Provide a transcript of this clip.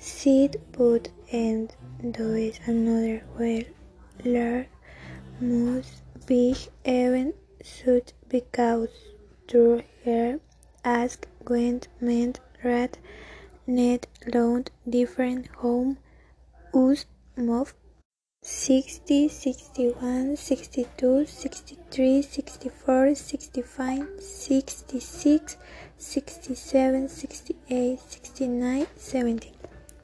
Sit put and is another where large must be even such because through her ask went meant rat net loaned different home us move? 60 61 62 63 64 65 66 67 68 69 70